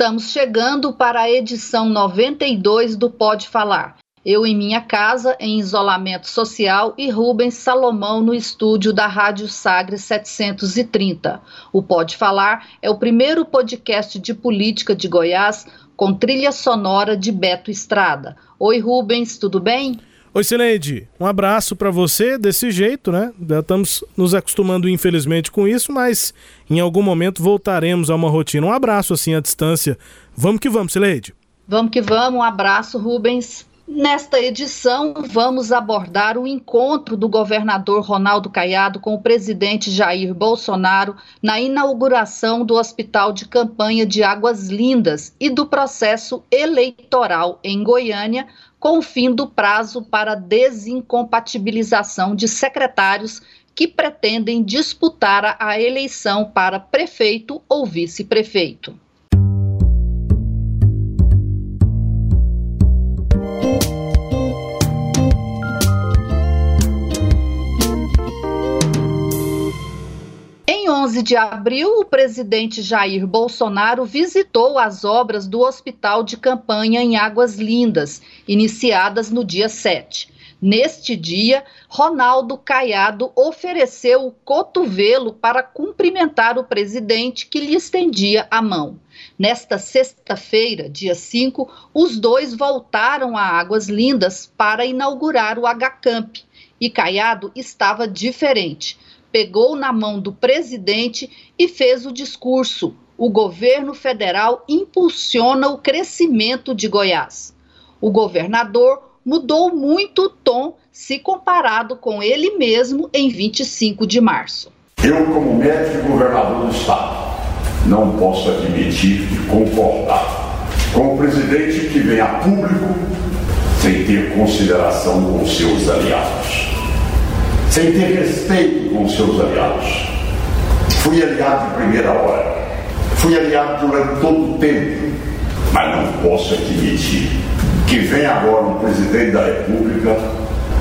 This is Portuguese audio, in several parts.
Estamos chegando para a edição 92 do Pode Falar. Eu em minha casa, em isolamento social, e Rubens Salomão no estúdio da Rádio Sagre 730. O Pode Falar é o primeiro podcast de política de Goiás com trilha sonora de Beto Estrada. Oi, Rubens, tudo bem? Oi, Sileide, um abraço para você desse jeito, né? Já estamos nos acostumando, infelizmente, com isso, mas em algum momento voltaremos a uma rotina. Um abraço assim à distância. Vamos que vamos, Sileide. Vamos que vamos, um abraço, Rubens. Nesta edição, vamos abordar o encontro do governador Ronaldo Caiado com o presidente Jair Bolsonaro na inauguração do Hospital de Campanha de Águas Lindas e do processo eleitoral em Goiânia, com o fim do prazo para desincompatibilização de secretários que pretendem disputar a eleição para prefeito ou vice-prefeito. 11 de abril, o presidente Jair Bolsonaro visitou as obras do Hospital de Campanha em Águas Lindas, iniciadas no dia 7. Neste dia, Ronaldo Caiado ofereceu o cotovelo para cumprimentar o presidente que lhe estendia a mão. Nesta sexta-feira, dia 5, os dois voltaram a Águas Lindas para inaugurar o HCamp e Caiado estava diferente pegou na mão do presidente e fez o discurso: o governo federal impulsiona o crescimento de Goiás. O governador mudou muito o tom se comparado com ele mesmo em 25 de março. Eu, como médico e governador do estado, não posso admitir e concordar com o presidente que vem a público sem ter consideração com seus aliados sem ter respeito com seus aliados. Fui aliado de primeira hora, fui aliado durante todo o tempo, mas não posso admitir que vem agora um presidente da República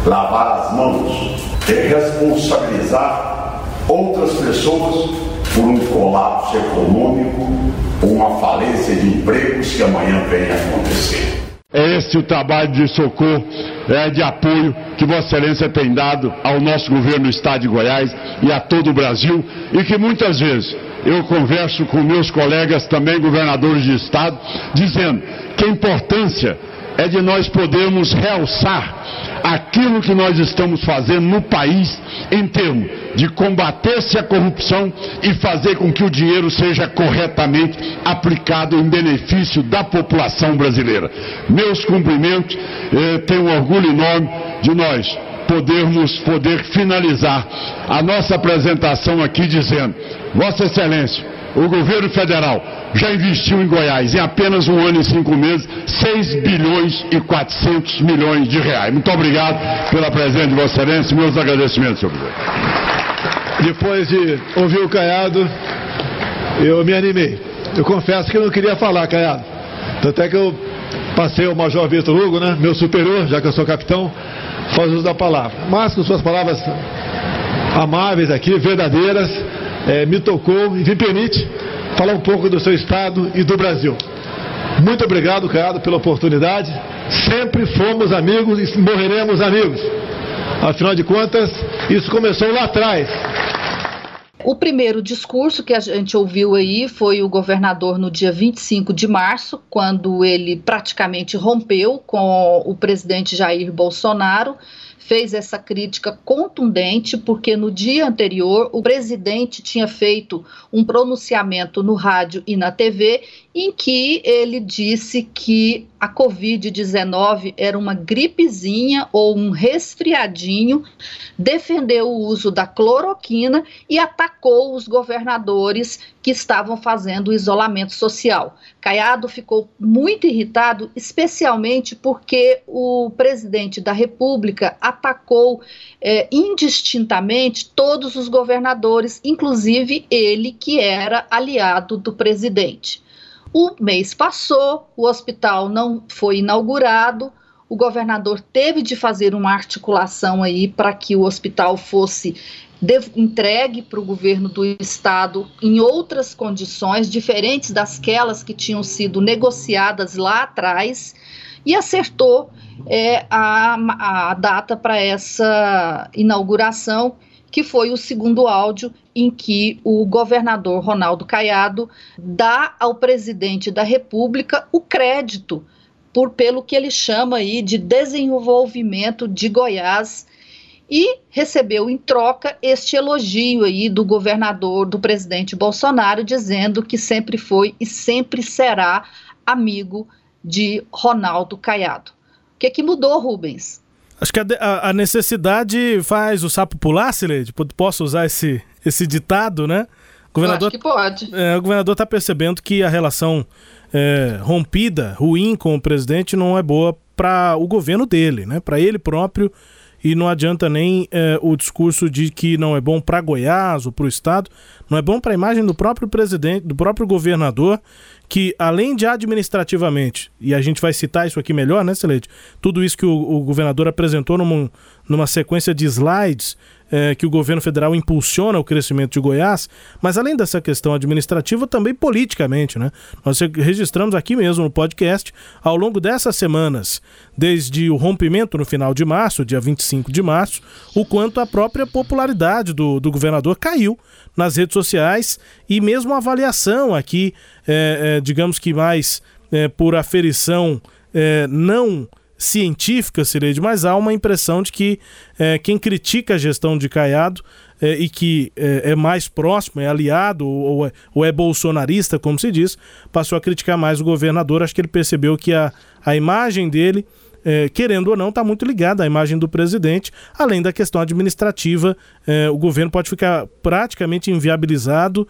lavar as mãos e responsabilizar outras pessoas por um colapso econômico ou uma falência de empregos que amanhã venha acontecer. É esse o trabalho de socorro, é, de apoio que Vossa Excelência tem dado ao nosso governo do Estado de Goiás e a todo o Brasil. E que muitas vezes eu converso com meus colegas também governadores de Estado, dizendo que a importância é de nós podermos realçar aquilo que nós estamos fazendo no país em termos de combater-se a corrupção e fazer com que o dinheiro seja corretamente aplicado em benefício da população brasileira. Meus cumprimentos, eh, tenho um orgulho enorme de nós podermos poder finalizar a nossa apresentação aqui dizendo, Vossa Excelência, o governo federal já investiu em Goiás, em apenas um ano e cinco meses, 6 bilhões e 400 milhões de reais. Muito obrigado pela presença de Vossa Excelência meus agradecimentos, senhor presidente. Depois de ouvir o Caiado, eu me animei. Eu confesso que eu não queria falar, Caiado. Tanto é que eu passei ao Major Vitor Hugo, né, meu superior, já que eu sou capitão, faz uso da palavra. Mas com suas palavras amáveis aqui, verdadeiras, é, me tocou e me permite falar um pouco do seu estado e do Brasil. Muito obrigado, Caiado, pela oportunidade. Sempre fomos amigos e morreremos amigos. Afinal de contas, isso começou lá atrás. O primeiro discurso que a gente ouviu aí foi o governador no dia 25 de março, quando ele praticamente rompeu com o presidente Jair Bolsonaro fez essa crítica contundente, porque no dia anterior o presidente tinha feito um pronunciamento no rádio e na TV em que ele disse que a Covid-19 era uma gripezinha ou um resfriadinho, defendeu o uso da cloroquina e atacou os governadores que estavam fazendo o isolamento social. Caiado ficou muito irritado, especialmente porque o presidente da República atacou é, indistintamente todos os governadores, inclusive ele que era aliado do presidente. O mês passou, o hospital não foi inaugurado, o governador teve de fazer uma articulação aí para que o hospital fosse entregue para o governo do estado em outras condições diferentes dasquelas que tinham sido negociadas lá atrás e acertou é, a, a data para essa inauguração que foi o segundo áudio em que o governador Ronaldo Caiado dá ao presidente da República o crédito por pelo que ele chama aí de desenvolvimento de Goiás e recebeu em troca este elogio aí do governador, do presidente Bolsonaro, dizendo que sempre foi e sempre será amigo de Ronaldo Caiado. O que, que mudou, Rubens? Acho que a, a, necessidade faz o sapo pular, Sileide. Posso usar esse, esse ditado, né? O governador, acho que pode. É, o governador está percebendo que a relação é, rompida, ruim com o presidente não é boa para o governo dele, né? Para ele próprio. E não adianta nem é, o discurso de que não é bom para Goiás ou para o estado, não é bom para a imagem do próprio presidente, do próprio governador que além de administrativamente, e a gente vai citar isso aqui melhor, né, Celeste? Tudo isso que o, o governador apresentou numa, numa sequência de slides é, que o governo federal impulsiona o crescimento de Goiás, mas além dessa questão administrativa, também politicamente, né? Nós registramos aqui mesmo no podcast, ao longo dessas semanas, desde o rompimento no final de março, dia 25 de março, o quanto a própria popularidade do, do governador caiu nas redes sociais e mesmo a avaliação aqui, é, é, digamos que mais é, por aferição é, não científica, Cireide, mas há uma impressão de que é, quem critica a gestão de Caiado é, e que é, é, mais próximo, é aliado ou é, ou é, bolsonarista, como se diz, passou a criticar mais o governador. Acho que ele percebeu que a, a imagem dele, é, querendo ou não, está muito ligada à imagem do presidente, além da questão administrativa. É, o governo pode ficar praticamente inviabilizado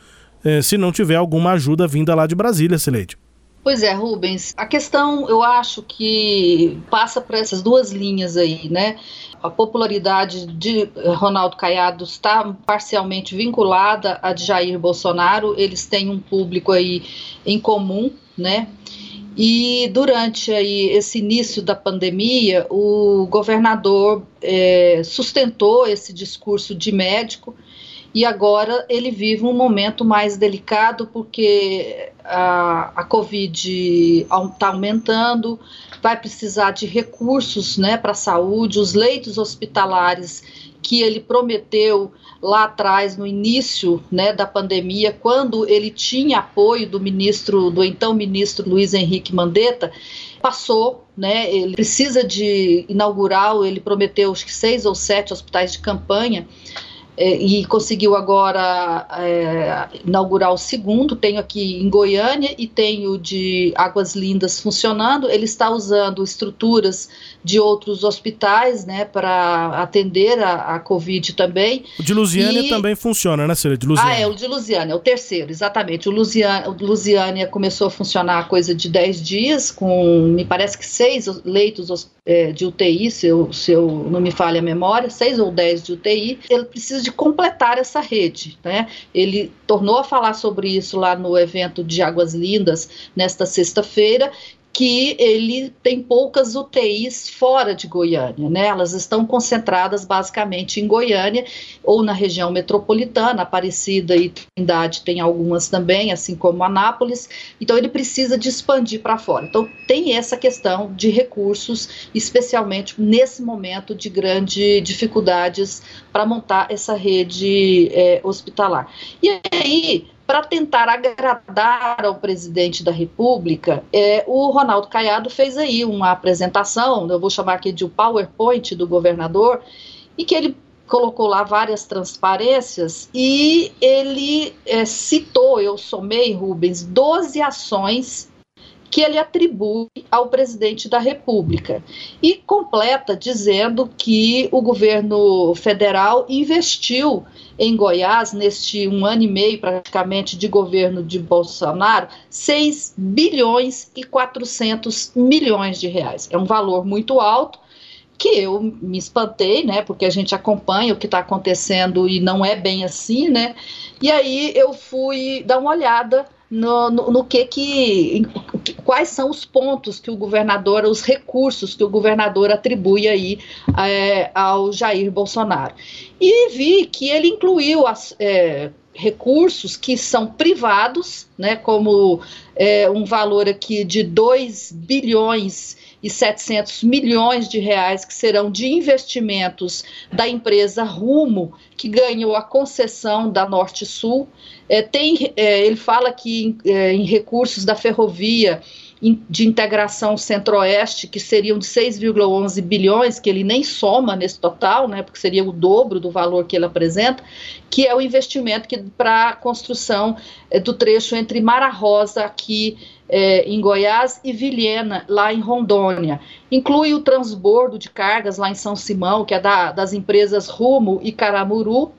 se não tiver alguma ajuda vinda lá de Brasília, Cileide. Pois é, Rubens. A questão, eu acho que passa por essas duas linhas aí, né? A popularidade de Ronaldo Caiado está parcialmente vinculada a de Jair Bolsonaro. Eles têm um público aí em comum, né? E durante aí esse início da pandemia, o governador é, sustentou esse discurso de médico e agora ele vive um momento mais delicado porque a, a Covid está aumentando, vai precisar de recursos né, para a saúde, os leitos hospitalares que ele prometeu lá atrás, no início né, da pandemia, quando ele tinha apoio do ministro, do então ministro Luiz Henrique Mandetta, passou, né? Ele precisa de inaugurar, ele prometeu acho que seis ou sete hospitais de campanha e conseguiu agora é, inaugurar o segundo. Tenho aqui em Goiânia e tenho de Águas Lindas funcionando. Ele está usando estruturas de outros hospitais, né, para atender a, a, Covid também. O de Lusiânia e... também funciona, né, Cília? De Lusiânia. Ah, é, o de Lusiânia, é o terceiro, exatamente. O Lusiânia, o Lusiânia começou a funcionar coisa de 10 dias, com, me parece que seis leitos é, de UTI, se eu, se eu não me falha a memória, seis ou dez de UTI. Ele precisa de de completar essa rede. Né? Ele tornou a falar sobre isso lá no evento de Águas Lindas nesta sexta-feira que ele tem poucas UTIs fora de Goiânia, né? Elas estão concentradas basicamente em Goiânia ou na região metropolitana, Aparecida e Trindade tem algumas também, assim como Anápolis. Então ele precisa de expandir para fora. Então tem essa questão de recursos, especialmente nesse momento de grande dificuldades para montar essa rede é, hospitalar. E aí para tentar agradar ao presidente da República, é, o Ronaldo Caiado fez aí uma apresentação, eu vou chamar aqui de um PowerPoint do governador, e que ele colocou lá várias transparências e ele é, citou, eu somei, Rubens, 12 ações que ele atribui ao presidente da República. E completa dizendo que o governo federal investiu em Goiás, neste um ano e meio praticamente de governo de Bolsonaro, 6 bilhões e 400 milhões de reais. É um valor muito alto que eu me espantei, né, porque a gente acompanha o que está acontecendo e não é bem assim, né, e aí eu fui dar uma olhada no, no, no que que quais são os pontos que o governador, os recursos que o governador atribui aí é, ao Jair Bolsonaro. E vi que ele incluiu as, é, recursos que são privados, né, como é, um valor aqui de 2 bilhões e 700 milhões de reais que serão de investimentos da empresa Rumo, que ganhou a concessão da Norte Sul. É, tem, é, ele fala que é, em recursos da ferrovia de integração centro-oeste, que seriam de 6,11 bilhões, que ele nem soma nesse total, né, porque seria o dobro do valor que ele apresenta, que é o investimento para a construção é, do trecho entre Mara Rosa, aqui é, em Goiás, e Vilhena, lá em Rondônia. Inclui o transbordo de cargas lá em São Simão, que é da, das empresas Rumo e Caramuru,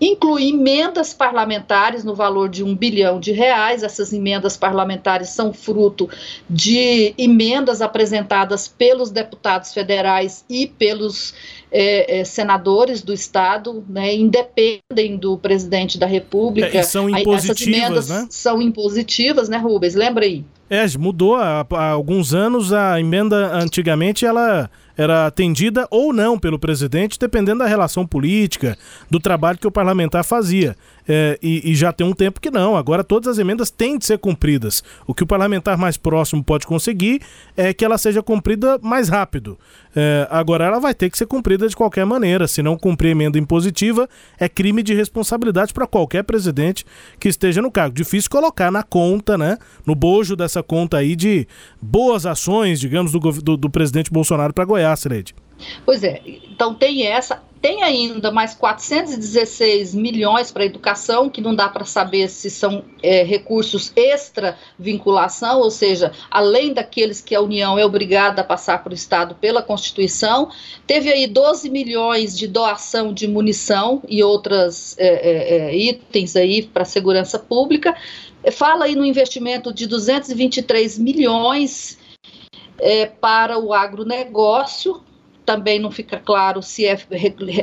inclui emendas parlamentares no valor de um bilhão de reais. Essas emendas parlamentares são fruto de emendas apresentadas pelos deputados federais e pelos é, é, senadores do estado, né, independem do presidente da República. É, são impositivas, né? São impositivas, né, Rubens? Lembra aí? É, mudou há, há alguns anos a emenda antigamente ela era atendida ou não pelo presidente, dependendo da relação política, do trabalho que o parlamentar fazia. É, e, e, já tem um tempo que não. Agora todas as emendas têm de ser cumpridas. O que o parlamentar mais próximo pode conseguir é que ela seja cumprida mais rápido. É, agora ela vai ter que ser cumprida de qualquer maneira. Se não cumprir emenda impositiva, é crime de responsabilidade para qualquer presidente que esteja no cargo. Difícil colocar na conta, né? No bojo dessa conta aí de boas ações, digamos, do, do, do presidente Bolsonaro para Goiás, Sileide. Pois é, então tem essa, tem ainda mais 416 milhões para educação, que não dá para saber se são é, recursos extra vinculação, ou seja, além daqueles que a União é obrigada a passar para o Estado pela Constituição. Teve aí 12 milhões de doação de munição e outros é, é, é, itens aí para a segurança pública. Fala aí no investimento de 223 milhões é, para o agronegócio, também não fica claro se é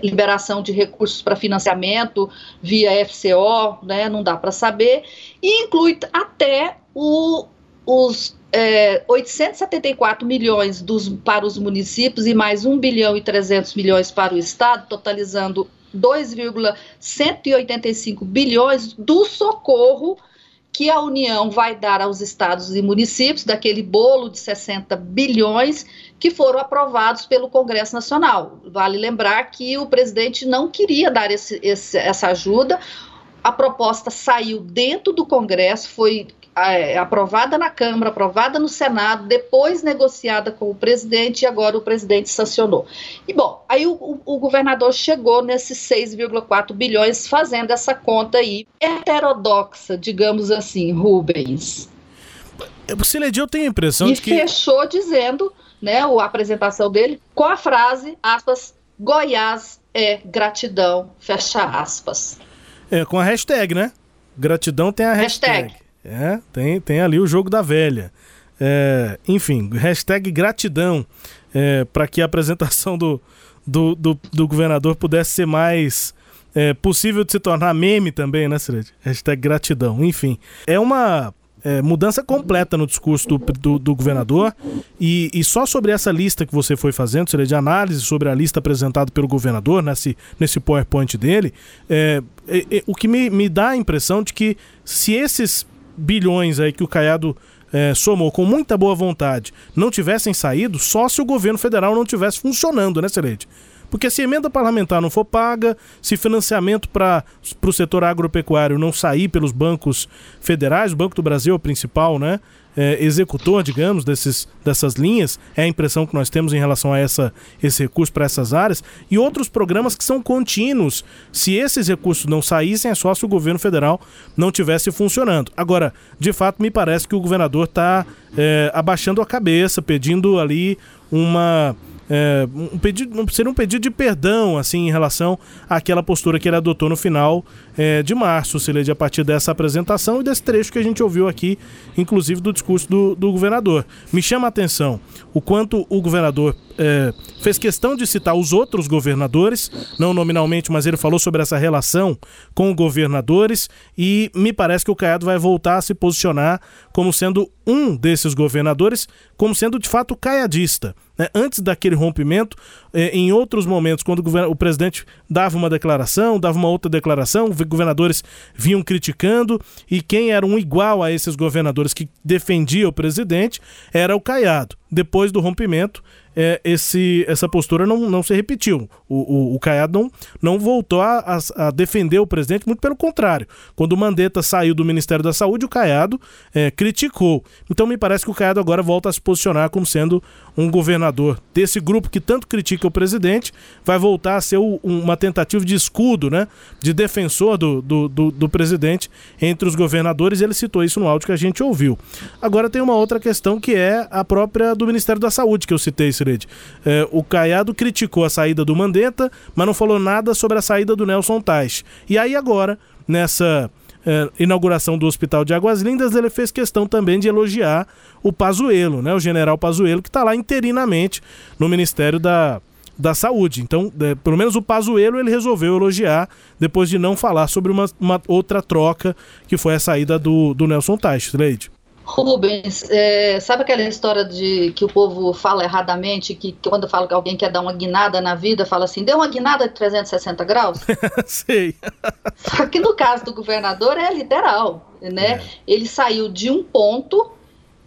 liberação de recursos para financiamento via FCO, né, não dá para saber, e inclui até o, os é, 874 milhões dos, para os municípios e mais 1 bilhão e 300 milhões para o Estado, totalizando 2,185 bilhões do socorro que a União vai dar aos estados e municípios daquele bolo de 60 bilhões que foram aprovados pelo Congresso Nacional. Vale lembrar que o presidente não queria dar esse, esse, essa ajuda. A proposta saiu dentro do Congresso, foi é, aprovada na Câmara, aprovada no Senado, depois negociada com o presidente e agora o presidente sancionou. E bom, aí o, o, o governador chegou nesses 6,4 bilhões fazendo essa conta aí heterodoxa, digamos assim, Rubens. Siledia, eu tenho a impressão e de que... fechou dizendo, né, a apresentação dele, com a frase, aspas, Goiás é gratidão, fecha aspas. É, com a hashtag, né? Gratidão tem a hashtag. hashtag. É, tem, tem ali o jogo da velha. É, enfim, hashtag gratidão é, para que a apresentação do, do, do, do, governador pudesse ser mais é, possível de se tornar meme também, né, Sired? Hashtag gratidão. Enfim, é uma é, mudança completa no discurso do, do, do governador. E, e, só sobre essa lista que você foi fazendo, seria de análise sobre a lista apresentada pelo governador nesse, nesse PowerPoint dele, é, é, é, o que me, me dá a impressão de que se esses bilhões aí que o Caiado é, somou com muita boa vontade não tivessem saído, só se o governo federal não tivesse funcionando, né, Celede? Porque se emenda parlamentar não for paga, se financiamento para o setor agropecuário não sair pelos bancos federais, o Banco do Brasil é o principal, né? é, executor, digamos, desses, dessas linhas, é a impressão que nós temos em relação a essa, esse recurso para essas áreas, e outros programas que são contínuos. Se esses recursos não saíssem, é só se o governo federal não tivesse funcionando. Agora, de fato, me parece que o governador está é, abaixando a cabeça, pedindo ali uma é, um pedido, seria um pedido de perdão, assim, em relação àquela postura que ele adotou no final é, de março, Sileide, a partir dessa apresentação e desse trecho que a gente ouviu aqui, inclusive do discurso do, do governador. Me chama a atenção o quanto o governador é, fez questão de citar os outros governadores, não nominalmente, mas ele falou sobre essa relação com governadores e me parece que o Caiado vai voltar a se posicionar como sendo um desses governadores, como sendo de fato caiadista. Né? Antes daquele rompimento, é, em outros momentos, quando o, o presidente dava uma declaração, dava uma outra declaração, governadores vinham criticando e quem era um igual a esses governadores que defendia o presidente era o Caiado. Depois do rompimento, é, esse, essa postura não, não se repetiu. O, o, o Caiado não, não voltou a, a, defender o presidente, muito pelo contrário. Quando o Mandetta saiu do Ministério da Saúde, o Caiado é, criticou. Então me parece que o Caiado agora volta a se posicionar como sendo um governador desse grupo que tanto critica o presidente, vai voltar a ser o, uma tentativa de escudo, né? De defensor do, do, do, do presidente entre os governadores. Ele citou isso no áudio que a gente ouviu. Agora tem uma outra questão que é a própria do Ministério da Saúde, que eu citei, é, o Caiado criticou a saída do Mandetta, mas não falou nada sobre a saída do Nelson Tais. E aí agora, nessa é, inauguração do Hospital de Águas Lindas, ele fez questão também de elogiar o Pazuello, né, o general Pazuello, que está lá interinamente no Ministério da, da Saúde. Então, é, pelo menos o Pazuello ele resolveu elogiar depois de não falar sobre uma, uma outra troca que foi a saída do, do Nelson Tais, Leide. Rubens, é, sabe aquela história de que o povo fala erradamente, que, que quando fala que alguém quer dar uma guinada na vida, fala assim, deu uma guinada de 360 graus? Sei. Só que no caso do governador é literal, né? É. Ele saiu de um ponto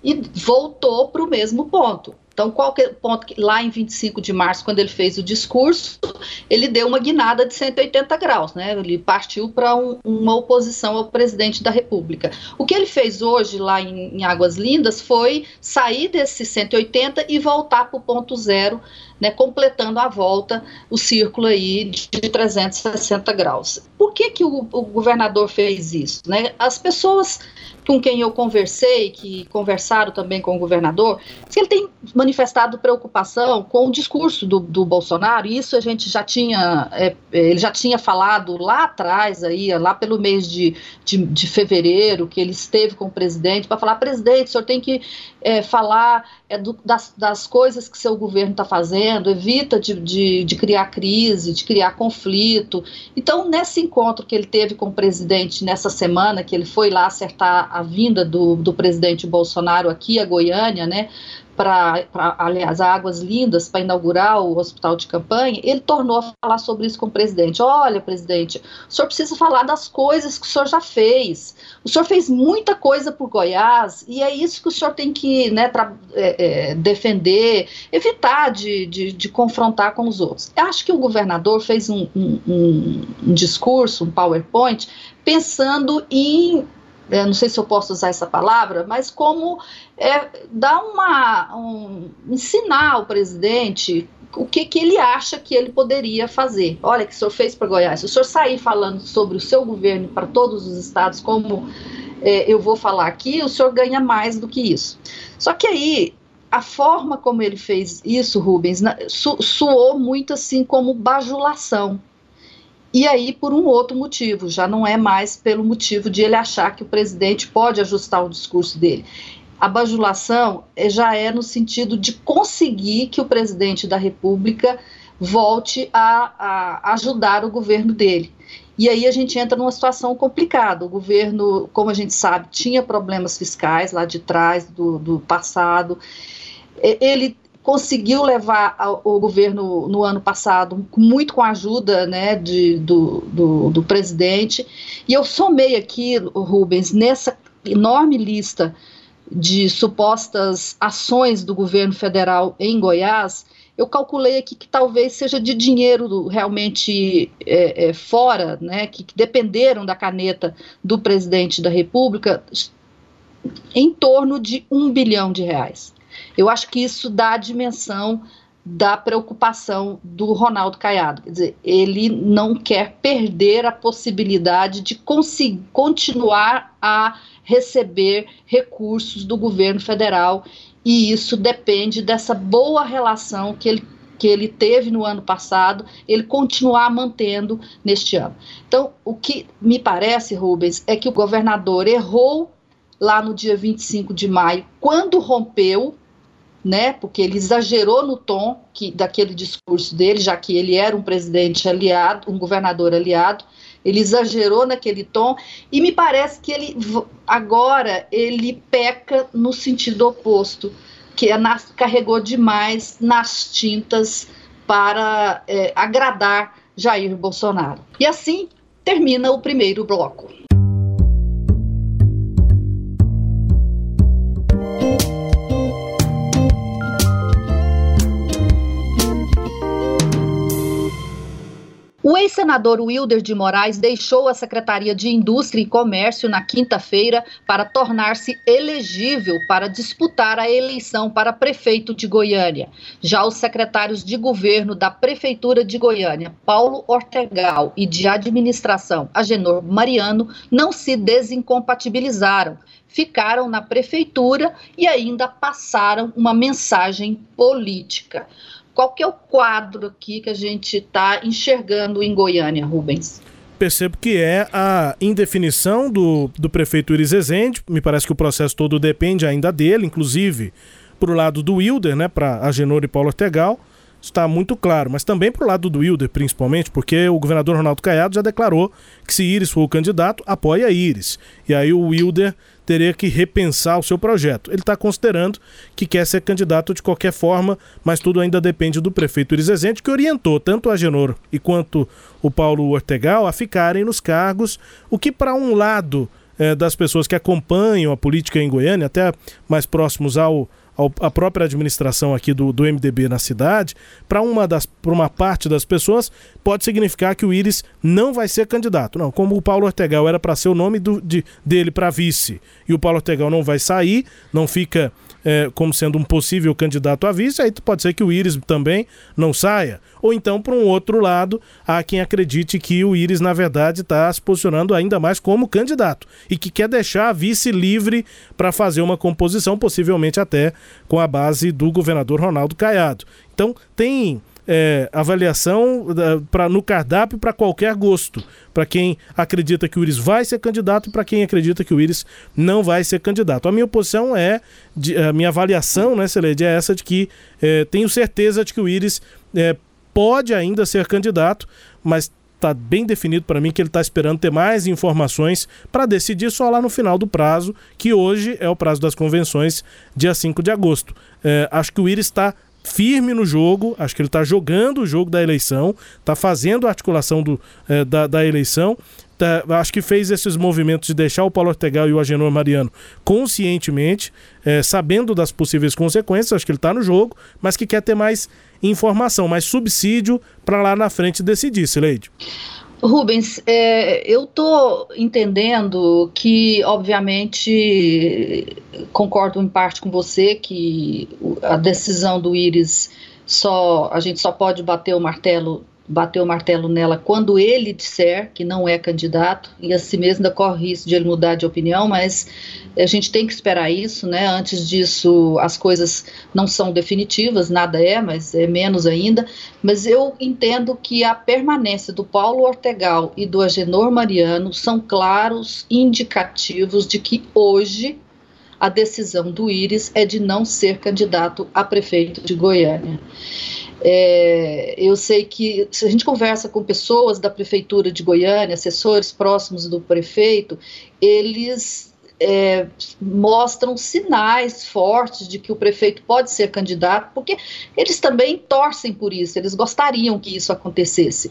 e voltou para o mesmo ponto. Então, qualquer ponto que lá em 25 de março, quando ele fez o discurso, ele deu uma guinada de 180 graus, né? Ele partiu para um, uma oposição ao presidente da República. O que ele fez hoje lá em, em Águas Lindas foi sair desse 180 e voltar para o ponto zero, né? Completando a volta o círculo aí de 360 graus. Por que que o, o governador fez isso, né? As pessoas com quem eu conversei, que conversaram também com o governador, que ele tem manifestado preocupação com o discurso do, do Bolsonaro, e isso a gente já tinha, é, é, ele já tinha falado lá atrás, aí, lá pelo mês de, de, de fevereiro, que ele esteve com o presidente, para falar, presidente, o senhor tem que é, falar é, do, das, das coisas que seu governo está fazendo, evita de, de, de criar crise, de criar conflito. Então, nesse encontro que ele teve com o presidente nessa semana, que ele foi lá acertar a vinda do, do presidente Bolsonaro aqui a Goiânia, né, para, aliás, Águas Lindas, para inaugurar o hospital de campanha, ele tornou a falar sobre isso com o presidente. Olha, presidente, o senhor precisa falar das coisas que o senhor já fez. O senhor fez muita coisa por Goiás e é isso que o senhor tem que né, é, é, defender, evitar de, de, de, confrontar com os outros. Eu acho que o governador fez um, um, um, um discurso, um PowerPoint, pensando em é, não sei se eu posso usar essa palavra, mas como é, dar uma, um, ensinar ao presidente o que, que ele acha que ele poderia fazer. Olha, que o senhor fez para Goiás. Se o senhor sair falando sobre o seu governo para todos os estados, como é, eu vou falar aqui, o senhor ganha mais do que isso. Só que aí, a forma como ele fez isso, Rubens, su suou muito assim como bajulação. E aí, por um outro motivo, já não é mais pelo motivo de ele achar que o presidente pode ajustar o discurso dele. A bajulação eh, já é no sentido de conseguir que o presidente da República volte a, a ajudar o governo dele. E aí a gente entra numa situação complicada. O governo, como a gente sabe, tinha problemas fiscais lá de trás, do, do passado. Ele conseguiu levar o governo no ano passado, muito com a ajuda né, de, do, do, do presidente. E eu somei aqui, Rubens, nessa enorme lista de supostas ações do governo federal em Goiás, eu calculei aqui que talvez seja de dinheiro realmente é, é, fora, né, que, que dependeram da caneta do presidente da República, em torno de um bilhão de reais. Eu acho que isso dá a dimensão da preocupação do Ronaldo Caiado. Quer dizer, ele não quer perder a possibilidade de continuar a receber recursos do governo federal e isso depende dessa boa relação que ele que ele teve no ano passado, ele continuar mantendo neste ano. Então, o que me parece, Rubens, é que o governador errou lá no dia 25 de maio, quando rompeu né? Porque ele exagerou no tom que, daquele discurso dele, já que ele era um presidente aliado, um governador aliado, ele exagerou naquele tom e me parece que ele agora ele peca no sentido oposto, que é nas, carregou demais nas tintas para é, agradar Jair Bolsonaro. E assim termina o primeiro bloco. O ex-senador Wilder de Moraes deixou a Secretaria de Indústria e Comércio na quinta-feira para tornar-se elegível para disputar a eleição para prefeito de Goiânia. Já os secretários de governo da Prefeitura de Goiânia, Paulo Ortegal, e de administração, Agenor Mariano, não se desincompatibilizaram ficaram na prefeitura e ainda passaram uma mensagem política. Qual que é o quadro aqui que a gente está enxergando em Goiânia, Rubens? Percebo que é a indefinição do, do prefeito Iris Ezende, me parece que o processo todo depende ainda dele, inclusive para o lado do Wilder, né, para Agenor e Paulo Ortegal, está muito claro, mas também para o lado do Wilder, principalmente, porque o governador Ronaldo Caiado já declarou que se Iris for o candidato, apoia Iris. E aí o Wilder teria que repensar o seu projeto. Ele está considerando que quer ser candidato de qualquer forma, mas tudo ainda depende do prefeito Iris Ezende, que orientou tanto a Genor e quanto o Paulo Ortegal a ficarem nos cargos, o que para um lado é, das pessoas que acompanham a política em Goiânia, até mais próximos ao a própria administração aqui do, do MDB na cidade, para uma, das, uma parte das pessoas, pode significar que o Íris não vai ser candidato. Não, como o Paulo Ortegal era para ser o nome do, de, dele para vice e o Paulo Ortegal não vai sair, não fica é, como sendo um possível candidato a vice, aí pode ser que o Íris também não saia. Ou então, por um outro lado, há quem acredite que o Íris, na verdade, está se posicionando ainda mais como candidato e que quer deixar a vice livre para fazer uma composição, possivelmente até com a base do governador Ronaldo Caiado. Então, tem é, avaliação pra, no cardápio para qualquer gosto. Para quem acredita que o Iris vai ser candidato e para quem acredita que o Iris não vai ser candidato. A minha posição é, de, a minha avaliação, né, Celede, é essa de que é, tenho certeza de que o Iris é, pode ainda ser candidato, mas está bem definido para mim que ele está esperando ter mais informações para decidir só lá no final do prazo, que hoje é o prazo das convenções, dia 5 de agosto. É, acho que o Iris está firme no jogo, acho que ele está jogando o jogo da eleição, está fazendo a articulação do, é, da, da eleição. Tá, acho que fez esses movimentos de deixar o Paulo Ortegal e o Agenor Mariano conscientemente, é, sabendo das possíveis consequências, acho que ele está no jogo, mas que quer ter mais informação, mais subsídio para lá na frente decidir, Sileide. Rubens, é, eu estou entendendo que, obviamente, concordo em parte com você que a decisão do Íris só a gente só pode bater o martelo bater o martelo nela quando ele disser que não é candidato, e assim mesmo ainda corre risco de ele mudar de opinião, mas a gente tem que esperar isso, né? Antes disso, as coisas não são definitivas, nada é, mas é menos ainda. Mas eu entendo que a permanência do Paulo Ortegal e do Agenor Mariano são claros indicativos de que hoje a decisão do Íris é de não ser candidato a prefeito de Goiânia. É, eu sei que se a gente conversa com pessoas da prefeitura de Goiânia, assessores próximos do prefeito, eles é, mostram sinais fortes de que o prefeito pode ser candidato, porque eles também torcem por isso, eles gostariam que isso acontecesse.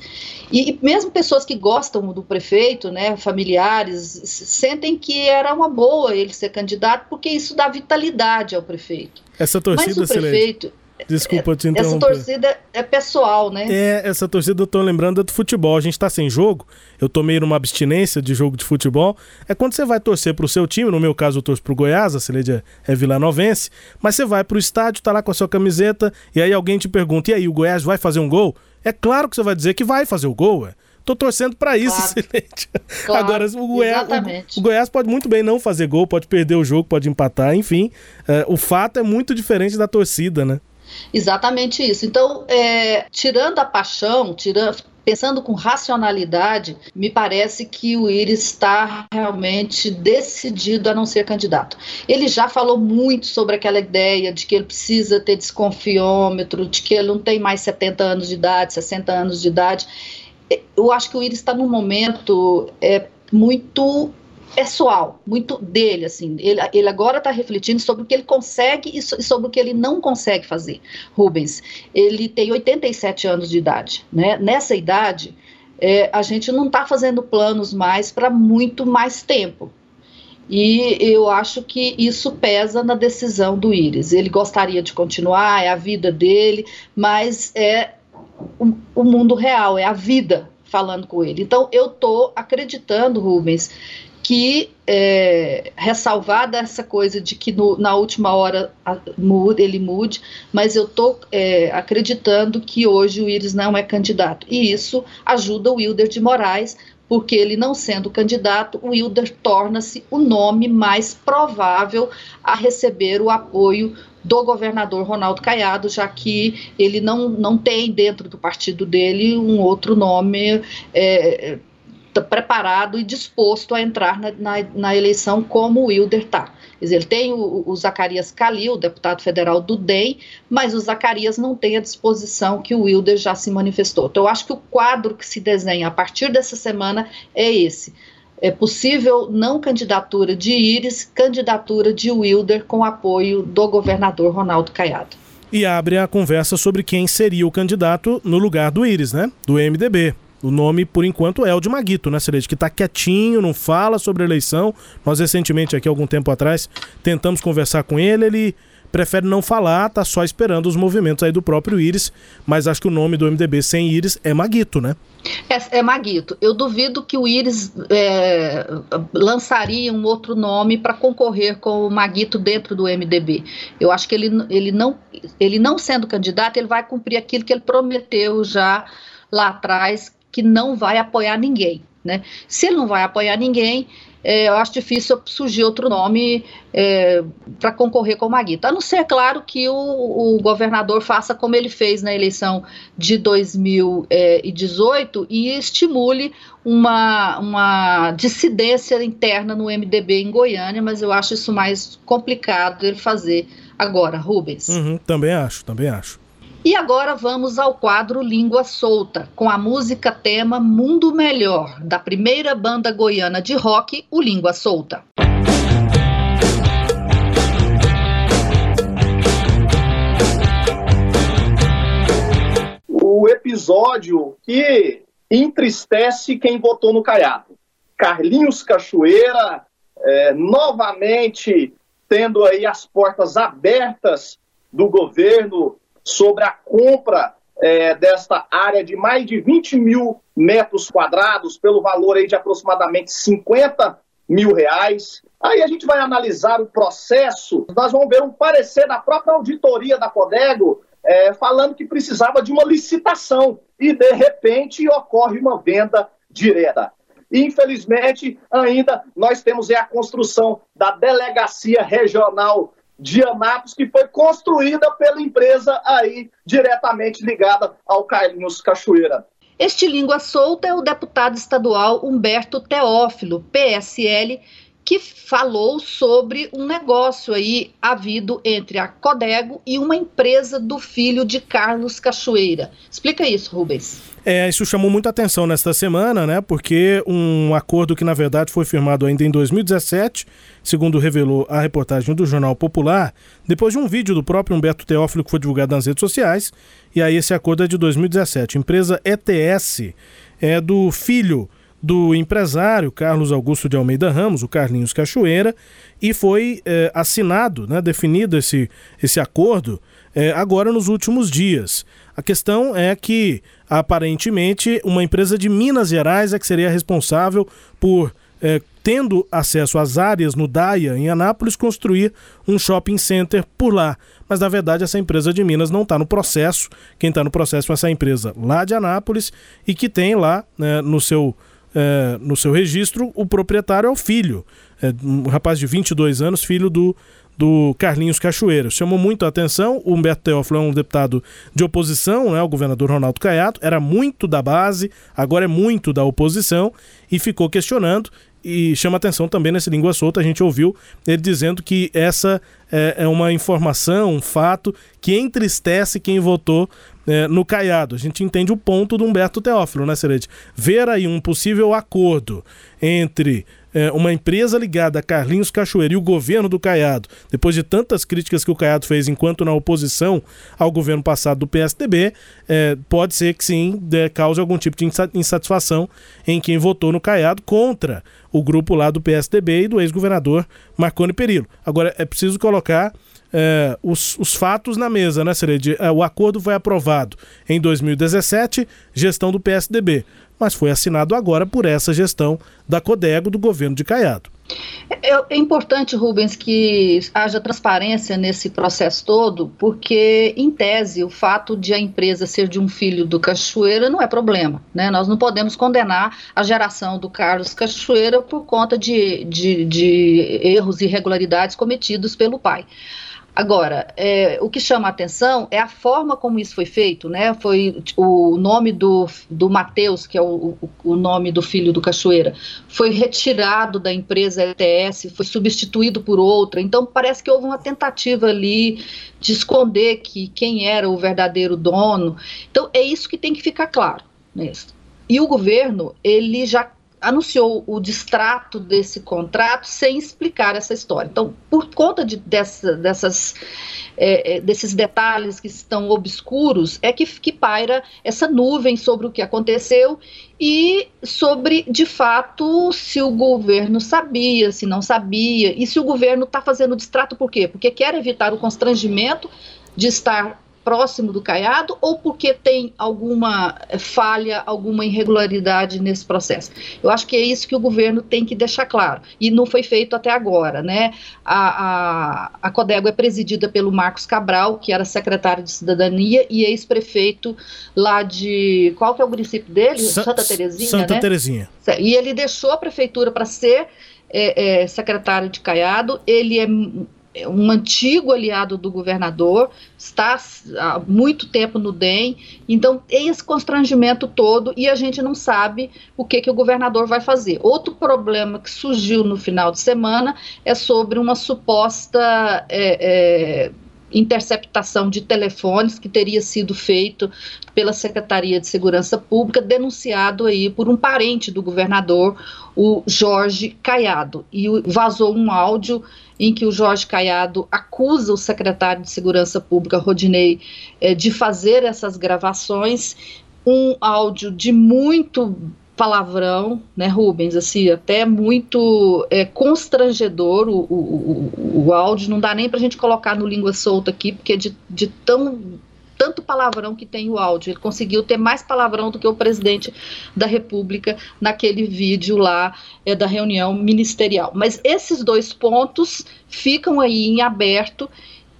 E, e mesmo pessoas que gostam do prefeito, né, familiares, sentem que era uma boa ele ser candidato, porque isso dá vitalidade ao prefeito. Essa torcida, Mas o prefeito, Desculpa te interromper. Essa torcida é pessoal, né? É, essa torcida eu tô lembrando é do futebol. A gente tá sem jogo, eu tomei numa abstinência de jogo de futebol. É quando você vai torcer pro seu time, no meu caso eu torço pro Goiás, a Celede é vilanovense, mas você vai pro estádio, tá lá com a sua camiseta, e aí alguém te pergunta, e aí, o Goiás vai fazer um gol? É claro que você vai dizer que vai fazer o gol, ué. Tô torcendo para isso, claro. Silente. Claro, Agora, o Goiás, o, o Goiás, pode muito bem não fazer gol, pode perder o jogo, pode empatar, enfim. É, o fato é muito diferente da torcida, né? Exatamente isso. Então, é, tirando a paixão, tirando, pensando com racionalidade, me parece que o Iris está realmente decidido a não ser candidato. Ele já falou muito sobre aquela ideia de que ele precisa ter desconfiômetro, de que ele não tem mais 70 anos de idade, 60 anos de idade eu acho que o Iris está num momento é, muito pessoal, muito dele, assim. Ele, ele agora está refletindo sobre o que ele consegue e sobre o que ele não consegue fazer. Rubens, ele tem 87 anos de idade, né? Nessa idade, é, a gente não está fazendo planos mais para muito mais tempo. E eu acho que isso pesa na decisão do Iris. Ele gostaria de continuar, é a vida dele, mas é o, o mundo real, é a vida falando com ele. Então, eu estou acreditando, Rubens, que é, ressalvada essa coisa de que no, na última hora a, mude, ele mude, mas eu estou é, acreditando que hoje o Iris não é candidato. E isso ajuda o Wilder de Moraes, porque ele não sendo candidato, o Wilder torna-se o nome mais provável a receber o apoio do governador Ronaldo Caiado, já que ele não, não tem dentro do partido dele um outro nome é, preparado e disposto a entrar na, na, na eleição como o Wilder está. Ele tem o, o Zacarias Calil, deputado federal do DEM, mas o Zacarias não tem a disposição que o Wilder já se manifestou. Então, eu acho que o quadro que se desenha a partir dessa semana é esse é possível não candidatura de Íris, candidatura de Wilder com apoio do governador Ronaldo Caiado. E abre a conversa sobre quem seria o candidato no lugar do Íris, né? Do MDB. O nome, por enquanto, é o de Maguito, né, Celeste? Que está quietinho, não fala sobre a eleição. Nós, recentemente, aqui, algum tempo atrás, tentamos conversar com ele. Ele prefere não falar, tá só esperando os movimentos aí do próprio Íris, mas acho que o nome do MDB sem Íris é Maguito, né? É, é Maguito. Eu duvido que o Íris é, lançaria um outro nome para concorrer com o Maguito dentro do MDB. Eu acho que ele, ele, não, ele não sendo candidato, ele vai cumprir aquilo que ele prometeu já lá atrás, que não vai apoiar ninguém. Né? Se ele não vai apoiar ninguém, é, eu acho difícil surgir outro nome é, para concorrer com o Maguito. A não ser, claro, que o, o, governador faça como ele fez na eleição de 2018 e estimule uma, uma dissidência interna no MDB em Goiânia, mas eu acho isso mais complicado ele fazer agora, Rubens. Uhum, também acho, também acho. E agora vamos ao quadro Língua Solta, com a música tema Mundo Melhor, da primeira banda goiana de rock, o Língua Solta. O episódio que entristece quem votou no Caiado. Carlinhos Cachoeira, é, novamente tendo aí as portas abertas do governo sobre a compra é, desta área de mais de 20 mil metros quadrados, pelo valor aí de aproximadamente 50 mil reais. Aí a gente vai analisar o processo, nós vamos ver um parecer da própria auditoria da Codego, é, falando que precisava de uma licitação e, de repente, ocorre uma venda direta. Infelizmente, ainda nós temos a construção da Delegacia Regional de Anápolis, que foi construída pela empresa aí diretamente ligada ao Carlinhos Cachoeira. Este língua solta é o deputado estadual Humberto Teófilo, PSL, que falou sobre um negócio aí havido entre a Codego e uma empresa do filho de Carlos Cachoeira. Explica isso, Rubens. É, isso chamou muita atenção nesta semana, né? Porque um acordo que na verdade foi firmado ainda em 2017, segundo revelou a reportagem do Jornal Popular, depois de um vídeo do próprio Humberto Teófilo que foi divulgado nas redes sociais, e aí esse acordo é de 2017. Empresa ETS é do filho do empresário Carlos Augusto de Almeida Ramos, o Carlinhos Cachoeira, e foi é, assinado, né, definido esse, esse acordo é, agora nos últimos dias. A questão é que, aparentemente, uma empresa de Minas Gerais é que seria responsável por é, tendo acesso às áreas no DAIA, em Anápolis, construir um shopping center por lá. Mas na verdade essa empresa de Minas não está no processo. Quem está no processo é essa empresa lá de Anápolis e que tem lá né, no seu. É, no seu registro, o proprietário é o filho, é, um rapaz de 22 anos, filho do, do Carlinhos Cachoeira. Chamou muito a atenção. O Humberto Teófilo é um deputado de oposição, né, o governador Ronaldo Caiado, era muito da base, agora é muito da oposição e ficou questionando e chama atenção também nessa língua solta, a gente ouviu ele dizendo que essa é, é uma informação, um fato que entristece quem votou é, no Caiado. A gente entende o ponto do Humberto Teófilo, né, Serede? Ver aí um possível acordo entre é, uma empresa ligada a Carlinhos Cachoeira e o governo do Caiado, depois de tantas críticas que o Caiado fez enquanto na oposição ao governo passado do PSDB, é, pode ser que sim de, cause algum tipo de insatisfação em quem votou no Caiado contra o grupo lá do PSDB e do ex-governador Marconi Perillo. Agora, é preciso colocar é, os, os, fatos na mesa, né, Sered? É, o acordo foi aprovado em 2017, gestão do PSDB mas foi assinado agora por essa gestão da Codego do governo de Caiado. É, é, importante, Rubens, que haja transparência nesse processo todo, porque, em tese, o fato de a empresa ser de um filho do Cachoeira não é problema. Né? Nós não podemos condenar a geração do Carlos Cachoeira por conta de, de, de erros e irregularidades cometidos pelo pai. Agora, é, o que chama a atenção é a forma como isso foi feito, né? Foi o nome do, do Matheus, que é o, o, nome do filho do Cachoeira, foi retirado da empresa ETS, foi substituído por outra. Então, parece que houve uma tentativa ali de esconder que quem era o verdadeiro dono. Então, é isso que tem que ficar claro. E o governo, ele já anunciou o distrato desse contrato sem explicar essa história. Então, por conta de, dessa, dessas, é, é, desses detalhes que estão obscuros, é que, que paira essa nuvem sobre o que aconteceu e sobre, de fato, se o governo sabia, se não sabia, e se o governo está fazendo distrato por quê? Porque quer evitar o constrangimento de estar próximo do caiado ou porque tem alguma falha, alguma irregularidade nesse processo. Eu acho que é isso que o governo tem que deixar claro. E não foi feito até agora, né? A, a, a Codego é presidida pelo Marcos Cabral, que era secretário de Cidadania e ex-prefeito lá de. Qual que é o município dele? Sa Santa Terezinha. Santa né? Terezinha. E ele deixou a prefeitura para ser é, é, secretário de Caiado, ele é um antigo aliado do governador, está há muito tempo no DEM, então tem esse constrangimento todo e a gente não sabe o que, que o governador vai fazer. Outro problema que surgiu no final de semana é sobre uma suposta. É, é, interceptação de telefones que teria sido feito pela Secretaria de Segurança Pública, denunciado aí por um parente do governador, o Jorge Caiado. E vazou um áudio em que o Jorge Caiado acusa o secretário de Segurança Pública, Rodinei, eh, de fazer essas gravações. Um áudio de muito palavrão, né, Rubens? Assim, até muito é, constrangedor o, o, o, o, áudio. Não dá nem para a gente colocar no língua solta aqui, porque é de, de tão tanto palavrão que tem o áudio. Ele conseguiu ter mais palavrão do que o presidente da República naquele vídeo lá é, da reunião ministerial. Mas esses dois pontos ficam aí em aberto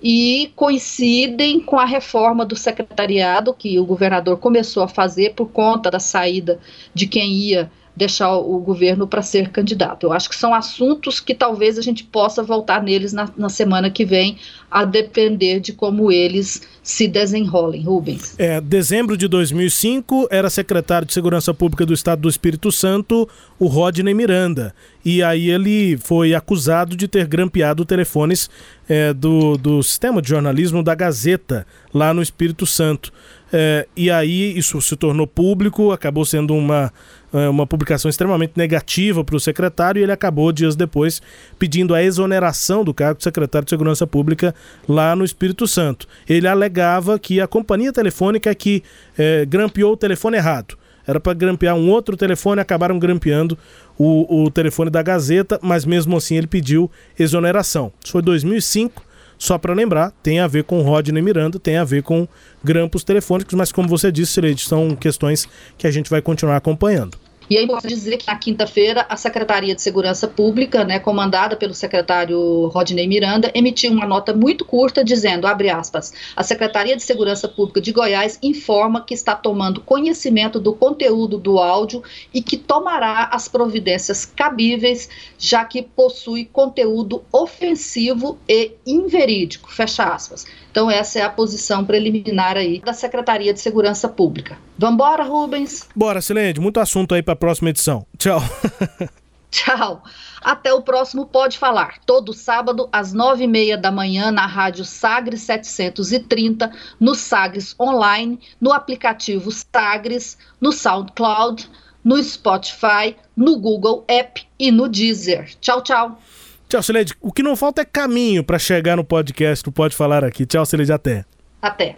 e coincidem com a reforma do secretariado que o governador começou a fazer por conta da saída de quem ia deixar o governo para ser candidato. Eu acho que são assuntos que talvez a gente possa voltar neles na, na semana que vem, a depender de como eles se desenrolem, Rubens. É, dezembro de 2005 era secretário de Segurança Pública do Estado do Espírito Santo, o Rodney Miranda. E aí ele foi acusado de ter grampeado telefones é, do, do sistema de jornalismo da Gazeta, lá no Espírito Santo. É, e aí isso se tornou público, acabou sendo uma, uma publicação extremamente negativa para o secretário e ele acabou, dias depois, pedindo a exoneração do cargo de secretário de Segurança Pública lá no Espírito Santo. Ele alegava que a companhia telefônica que é, grampeou o telefone errado. Era para grampear um outro telefone, acabaram grampeando o, o telefone da Gazeta, mas mesmo assim ele pediu exoneração. Isso foi 2005 Só para lembrar, tem a ver com Rodney Miranda, tem a ver com grampos telefônicos, mas como você disse, Sileide, são questões que a gente vai continuar acompanhando. E é importante dizer que na quinta-feira a Secretaria de Segurança Pública, né, comandada pelo secretário Rodney Miranda, emitiu uma nota muito curta dizendo, abre aspas, a Secretaria de Segurança Pública de Goiás informa que está tomando conhecimento do conteúdo do áudio e que tomará as providências cabíveis, já que possui conteúdo ofensivo e inverídico, fecha aspas. Então essa é a posição preliminar aí da Secretaria de Segurança Pública. Vambora, Rubens? Bora, Silene, muito assunto aí para próxima edição. Tchau. Tchau. Até o próximo Pode Falar, todo sábado às nove e meia da manhã na rádio Sagres 730, no Sagres Online, no aplicativo Sagres, no SoundCloud, no Spotify, no Google App e no Deezer. Tchau, tchau. Tchau, Celede. O que não falta é caminho para chegar no podcast do Pode Falar aqui. Tchau, Celede. Até. Até.